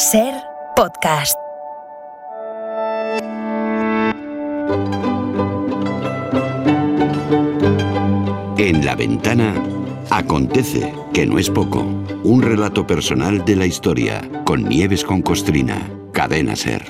Ser podcast. En la ventana acontece, que no es poco, un relato personal de la historia con Nieves con Costrina, cadena Ser.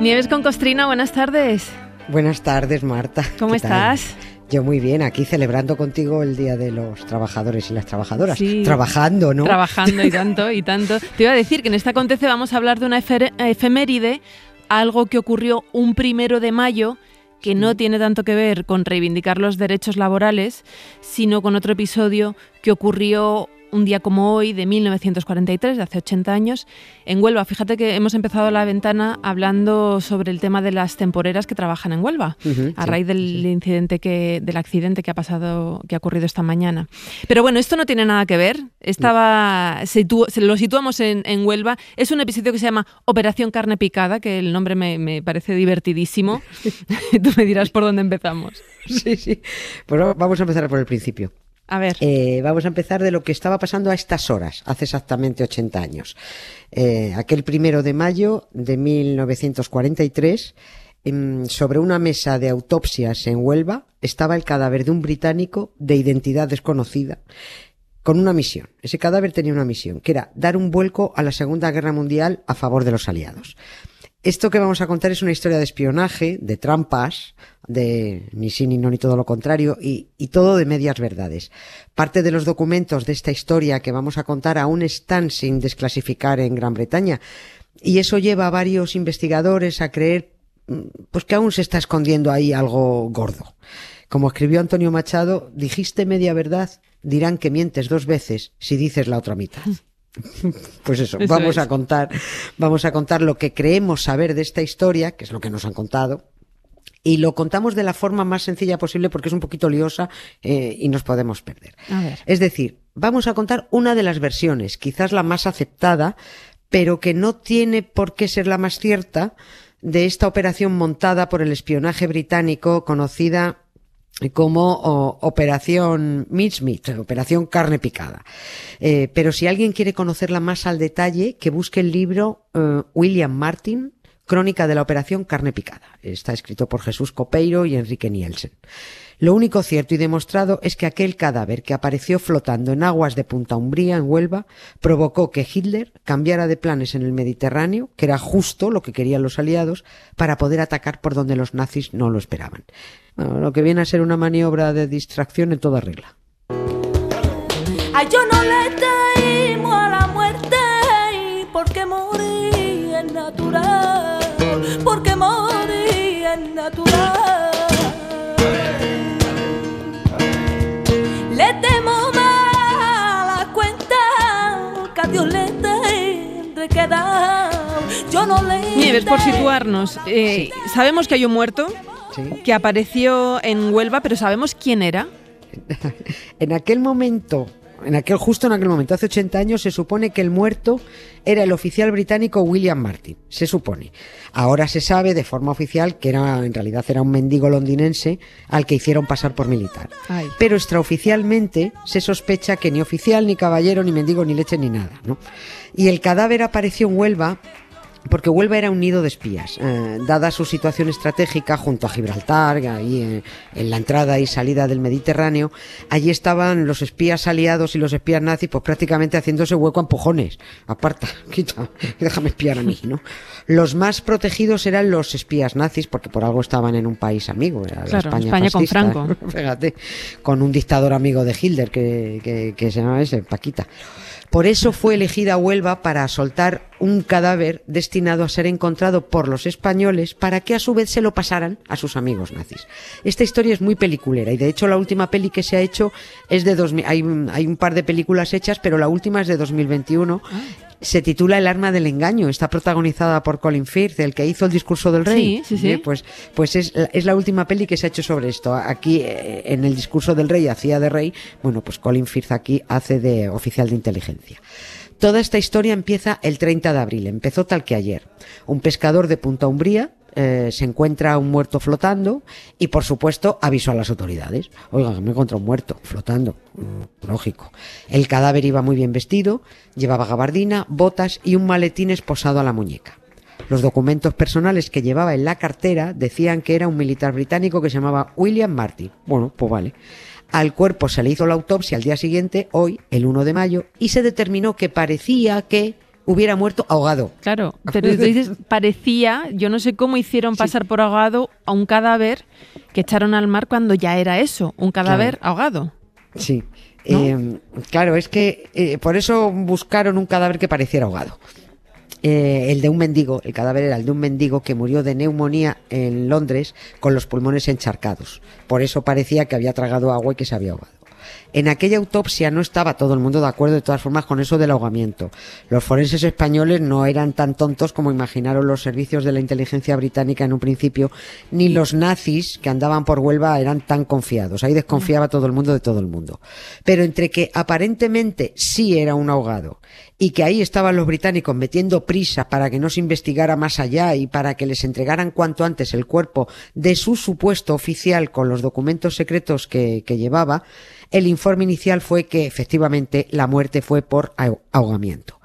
Nieves con Costrina, buenas tardes. Buenas tardes, Marta. ¿Cómo estás? Yo muy bien, aquí celebrando contigo el Día de los Trabajadores y las Trabajadoras. Sí. Trabajando, ¿no? Trabajando y tanto, y tanto. Te iba a decir que en esta Acontece vamos a hablar de una efeméride, algo que ocurrió un primero de mayo, que no tiene tanto que ver con reivindicar los derechos laborales, sino con otro episodio que ocurrió un día como hoy, de 1943, de hace 80 años, en Huelva. Fíjate que hemos empezado la ventana hablando sobre el tema de las temporeras que trabajan en Huelva, a sí, raíz del incidente que, del accidente que ha pasado, que ha ocurrido esta mañana. Pero bueno, esto no tiene nada que ver. Estaba, situ- lo situamos en, en Huelva. Es un episodio que se llama Operación Carne Picada, que el nombre me, me parece divertidísimo. Tú me dirás por dónde empezamos. Sí, sí. Pues va- vamos a empezar por el principio. A ver. Eh, vamos a empezar de lo que estaba pasando a estas horas, hace exactamente 80 años. Eh, aquel primero de mayo de 1943, em, sobre una mesa de autopsias en Huelva, estaba el cadáver de un británico de identidad desconocida, con una misión. Ese cadáver tenía una misión, que era dar un vuelco a la Segunda Guerra Mundial a favor de los aliados. Esto que vamos a contar es una historia de espionaje, de trampas, de ni sí ni no ni todo lo contrario, y, y todo de medias verdades. Parte de los documentos de esta historia que vamos a contar aún están sin desclasificar en Gran Bretaña, y eso lleva a varios investigadores a creer mm, pues que aún se está escondiendo ahí algo gordo. Como escribió Antonio Machado, dijiste media verdad, dirán que mientes dos veces si dices la otra mitad. Pues eso, Eso vamos es. a contar, vamos a contar lo que creemos saber de esta historia, que es lo que nos han contado, y lo contamos de la forma más sencilla posible porque es un poquito liosa eh, y nos podemos perder. A ver. Es decir, vamos a contar una de las versiones, quizás la más aceptada, pero que no tiene por qué ser la más cierta, de esta operación montada por el espionaje británico conocida como o, Operación Mincemeat, Operación Carne Picada. Eh, pero si alguien quiere conocerla más al detalle, que busque el libro eh, William Martin, Crónica de la Operación Carne Picada. Está escrito por Jesús Copeiro y Enrique Nielsen. Lo único cierto y demostrado es que aquel cadáver que apareció flotando en aguas de Punta Umbría, en Huelva, provocó que Hitler cambiara de planes en el Mediterráneo, que era justo lo que querían los aliados, para poder atacar por donde los nazis no lo esperaban. Lo que viene a ser una maniobra de distracción en toda regla. Yo no le a la muerte porque natural, porque morí es natural. Le temo más a la cuenta que a Dios le tendré que dar. Yo no le Nieves, por situarnos, eh, sabemos que hay un muerto ¿sí? que apareció en Huelva, pero ¿sabemos quién era? En aquel momento, en aquel, justo en aquel momento, hace 80 años, se supone que el muerto era el oficial británico William Martin. Se supone. Ahora se sabe de forma oficial que era, en realidad era un mendigo londinense al que hicieron pasar por militar. Ay. Pero extraoficialmente se sospecha que ni oficial, ni caballero, ni mendigo, ni leche, ni nada, ¿no? Y el cadáver apareció en Huelva porque Huelva era un nido de espías, eh, dada su situación estratégica junto a Gibraltar, ahí eh, en la entrada y salida del Mediterráneo, allí estaban los espías aliados y los espías nazis, pues prácticamente haciéndose hueco a empujones. Aparta, quita, déjame espiar a mí, ¿no? Los más protegidos eran los espías nazis, porque por algo estaban en un país amigo, era la Claro, España, España con Franco. Fíjate, con un dictador amigo de Hitler que, que, que se llama ese, Paquita. Por eso fue elegida Huelva para soltar un cadáver destinado a ser encontrado por los españoles para que a su vez se lo pasaran a sus amigos nazis. Esta historia es muy peliculera y de hecho la última peli que se ha hecho es de 2000, hay, un- hay un par de películas hechas, pero la última es de 2021. Se titula El arma del engaño, está protagonizada por Colin Firth, el que hizo el discurso del rey. Sí, sí, sí. Eh, Pues, pues es, la- es la última peli que se ha hecho sobre esto. Aquí, eh, en el discurso del rey, hacía de rey. Bueno, pues Colin Firth aquí hace de oficial de inteligencia. Toda esta historia empieza el 30 de abril, empezó tal que ayer. Un pescador de Punta Umbría eh, se encuentra un muerto flotando y, por supuesto, avisó a las autoridades. Oiga, me encontré un muerto flotando. Lógico. El cadáver iba muy bien vestido, llevaba gabardina, botas y un maletín esposado a la muñeca. Los documentos personales que llevaba en la cartera decían que era un militar británico que se llamaba William Martin. Bueno, pues vale. Al cuerpo se le hizo la autopsia al día siguiente, hoy, el 1 de mayo, y se determinó que parecía que hubiera muerto ahogado. Claro, pero dices, parecía, yo no sé cómo hicieron pasar por ahogado a un cadáver que echaron al mar cuando ya era eso, un cadáver ahogado. Sí. Eh, claro, es que eh, por eso buscaron un cadáver que pareciera ahogado. Eh, el de un mendigo, el cadáver era el de un mendigo que murió de neumonía en Londres con los pulmones encharcados. Por eso parecía que había tragado agua y que se había ahogado. En aquella autopsia no estaba todo el mundo de acuerdo de todas formas con eso del ahogamiento. Los forenses españoles no eran tan tontos como imaginaron los servicios de la inteligencia británica en un principio, ni los nazis que andaban por Huelva eran tan confiados. Ahí desconfiaba todo el mundo de todo el mundo. Pero entre que aparentemente sí era un ahogado y que ahí estaban los británicos metiendo prisa para que no se investigara más allá y para que les entregaran cuanto antes el cuerpo de su supuesto oficial con los documentos secretos que, que llevaba, el informe inicial fue que efectivamente la muerte fue por ahogamiento.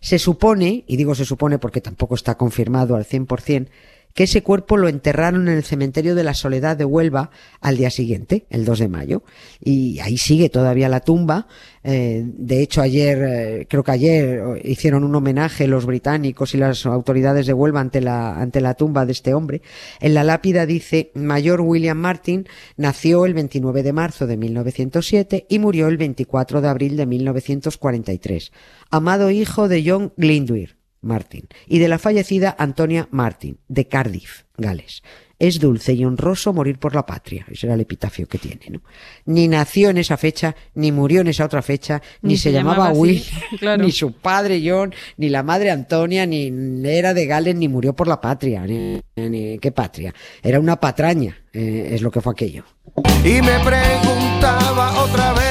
Se supone, y digo se supone porque tampoco está confirmado al 100%, que ese cuerpo lo enterraron en el cementerio de la Soledad de Huelva al día siguiente, el 2 de mayo. Y ahí sigue todavía la tumba. Eh, de hecho, ayer, eh, creo que ayer hicieron un homenaje los británicos y las autoridades de Huelva ante la, ante la tumba de este hombre. En la lápida dice, Mayor William Martin nació el 29 de marzo de 1907 y murió el 24 de abril de 1943. Amado hijo de John Glyndwr Martin, y de la fallecida Antonia Martin, de Cardiff, Gales. Es dulce y honroso morir por la patria. Ese era el epitafio que tiene, ¿no? Ni nació en esa fecha, ni murió en esa otra fecha, ni, se, llamaba, Will, ni su padre John, ni la madre Antonia, ni era de Gales, ni murió por la patria. Ni, ¿Qué patria? Era una patraña, eh, es lo que fue aquello. Y me preguntaba otra vez,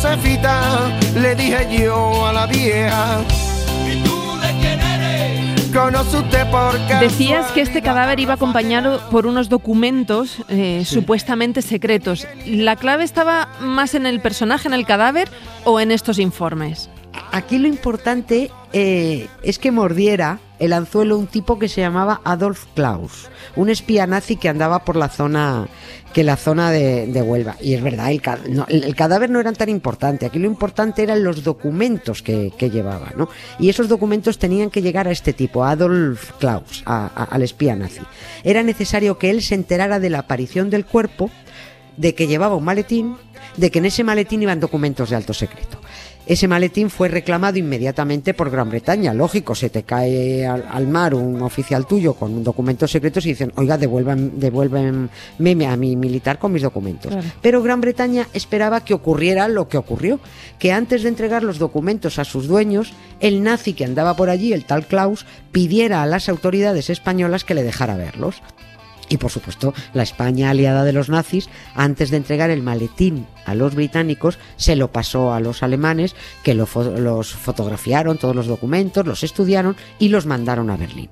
Josefita, le dije yo a la vieja. ¿Y tú de quién eres? Conoce usted por Decías que este cadáver iba acompañado por unos documentos eh, supuestamente secretos. ¿La clave estaba más en el personaje, en el cadáver, o en estos informes? Aquí lo importante eh, es que mordiera el anzuelo un tipo que se llamaba Adolf Klaus, un espía nazi que andaba por la zona que la zona de, Huelva. Y es verdad, el, cadáver no era tan importante. Aquí lo importante eran los documentos que, llevaba, ¿no? Y esos documentos tenían que llegar a este tipo, a Adolf Klaus, al espía nazi. Era necesario que él se enterara de la aparición del cuerpo, de que llevaba un maletín, de que en ese maletín iban documentos de alto secreto. Ese maletín fue reclamado inmediatamente por Gran Bretaña. Lógico, se te cae al, mar un oficial tuyo con documentos secretos y dicen, oiga, devuelvan, a mi militar con mis documentos. Pero Gran Bretaña esperaba que ocurriera lo que ocurrió, que antes de entregar los documentos a sus dueños, el nazi que andaba por allí, el tal Klaus, pidiera a las autoridades españolas que le dejara verlos. Y por supuesto, la España aliada de los nazis, antes de entregar el maletín a los británicos, se lo pasó a los alemanes, que los fotografiaron, todos los documentos, los estudiaron y los mandaron a Berlín.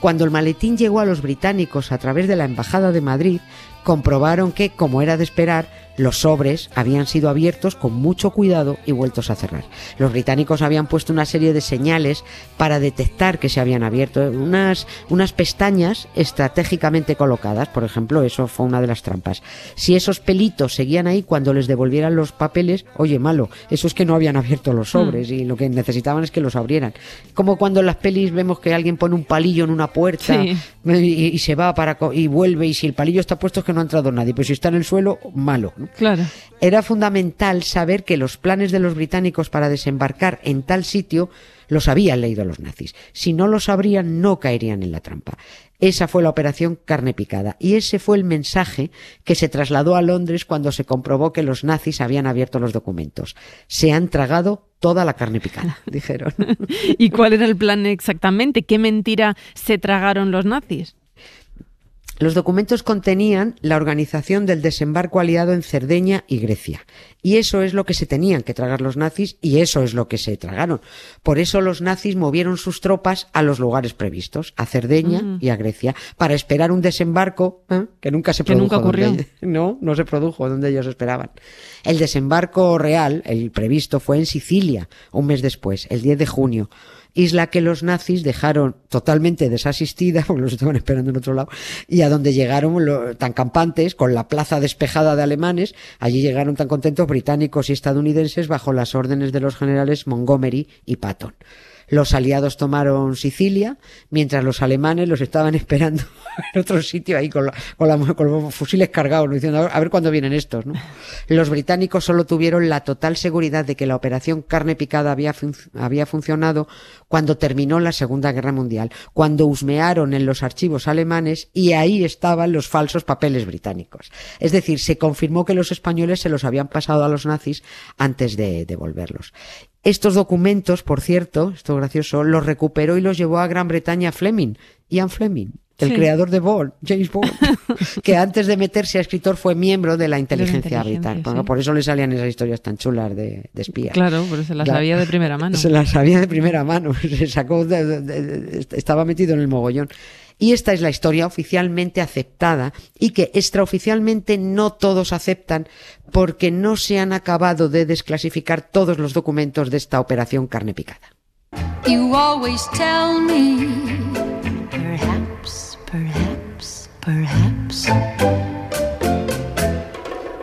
Cuando el maletín llegó a los británicos a través de la Embajada de Madrid, comprobaron que, como era de esperar, los sobres habían sido abiertos con mucho cuidado y vueltos a cerrar. Los británicos habían puesto una serie de señales para detectar que se habían abierto, unas, unas pestañas estratégicamente colocadas, por ejemplo, eso fue una de las trampas. Si esos pelitos seguían ahí cuando les devolvieran los papeles, oye, malo, eso es que no habían abierto los sobres y lo que necesitaban es que los abrieran. Como cuando en las pelis vemos que alguien pone un palillo en una puerta y, se va para y vuelve y si el palillo está puesto es que no ha entrado nadie, pero si está en el suelo, malo. Claro. Era fundamental saber que los planes de los británicos para desembarcar en tal sitio los habían leído los nazis. Si no lo sabrían, no caerían en la trampa. Esa fue la operación carne picada y ese fue el mensaje que se trasladó a Londres cuando se comprobó que los nazis habían abierto los documentos. Se han tragado toda la carne picada, dijeron. ¿Y cuál era el plan exactamente? ¿Qué mentira se tragaron los nazis? Los documentos contenían la organización del desembarco aliado en Cerdeña y Grecia. Y eso es lo que se tenían que tragar los nazis y eso es lo que se tragaron. Por eso los nazis movieron sus tropas a los lugares previstos, a Cerdeña Mm. y a Grecia, para esperar un desembarco ¿eh? que nunca se Que produjo. nunca ocurrió. donde- no, no se produjo donde ellos esperaban. El desembarco real, el previsto, fue en Sicilia, un mes después, el 10 de junio. Isla que los nazis dejaron totalmente desasistida, porque los estaban esperando en otro lado, y a donde llegaron lo- tan campantes, con la plaza despejada de alemanes, allí llegaron tan contentos británicos y estadounidenses bajo las órdenes de los generales Montgomery y Patton. Los aliados tomaron Sicilia, mientras los alemanes los estaban esperando en otro sitio ahí con, la- con, la- con los fusiles cargados, diciendo a ver, cuándo vienen estos. ¿no? Los británicos solo tuvieron la total seguridad de que la operación carne picada había, había funcionado cuando terminó la Segunda Guerra Mundial, cuando husmearon en los archivos alemanes y ahí estaban los falsos papeles británicos. Es decir, se confirmó que los españoles se los habían pasado a los nazis antes de devolverlos. Estos documentos, por cierto, esto es gracioso, los recuperó y los llevó a Gran Bretaña Fleming, Ian Fleming, el Sí. creador de Bond, James Bond, que antes de meterse a escritor fue miembro de la inteligencia, británica. sí. Por eso le salían esas historias tan chulas de, de espías. Claro, pero se las Claro. sabía de primera mano. Se las sabía de primera mano, se sacó, de- estaba metido en el mogollón. Y esta es la historia oficialmente aceptada y que extraoficialmente no todos aceptan porque no se han acabado de desclasificar todos los documentos de esta operación carne picada. You always tell me, perhaps, perhaps, perhaps.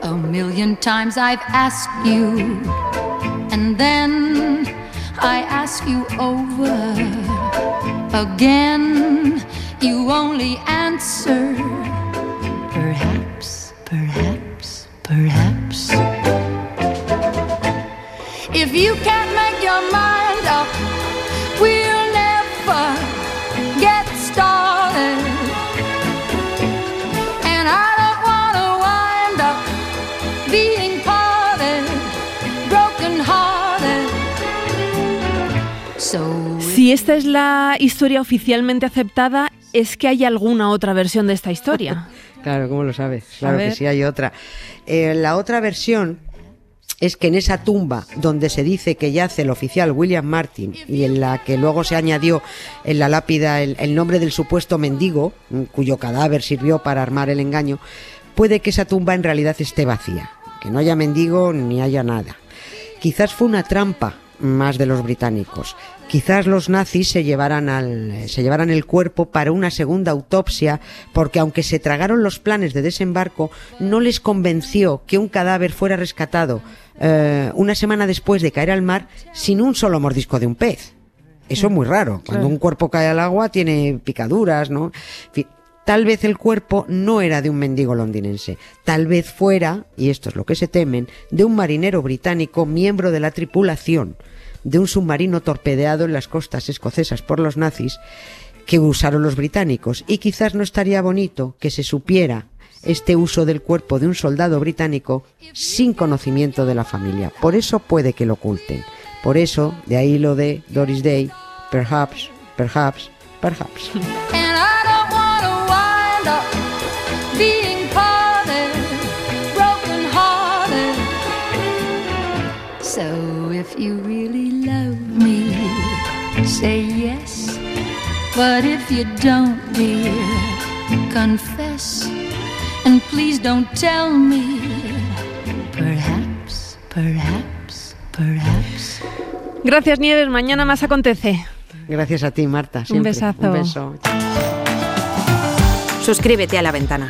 A million times I've asked you, and then I ask you over again. You only answer, perhaps, perhaps, perhaps. If you can't make your mind up, we'll never get started. And I don't wanna wind up being parted, broken hearted. So Si esta es la historia oficialmente aceptada, es que hay alguna otra versión de esta historia. Claro, ¿cómo lo sabes? Claro que sí, hay otra. Eh, la otra versión es que en esa tumba donde se dice que yace el oficial William Martin y en la que luego se añadió en la lápida el, el nombre del supuesto mendigo, mm, cuyo cadáver sirvió para armar el engaño, puede que esa tumba en realidad esté vacía, que no haya mendigo ni haya nada. Quizás fue una trampa más de los británicos. Quizás los nazis se llevaran, al, se llevaran el cuerpo para una segunda autopsia porque aunque se tragaron los planes de desembarco, no les convenció que un cadáver fuera rescatado eh, una semana después de caer al mar sin un solo mordisco de un pez. Eso es muy raro. Cuando un cuerpo cae al agua tiene picaduras, ¿no? En fin, Tal vez el cuerpo no era de un mendigo londinense, tal vez fuera, y esto es lo que se temen, de un marinero británico miembro de la tripulación de un submarino torpedeado en las costas escocesas por los nazis que usaron los británicos. Y quizás no estaría bonito que se supiera este uso del cuerpo de un soldado británico sin conocimiento de la familia. Por eso puede que lo oculten. Por eso, de ahí lo de Doris Day, perhaps, perhaps, perhaps. you really love me, say yes. But if you don't, dear, confess. And please don't tell me. Perhaps, perhaps, perhaps. Gracias, Nieves. Mañana más acontece. Gracias a ti, Marta. siempre. besazo. Un beso. Suscríbete a La Ventana.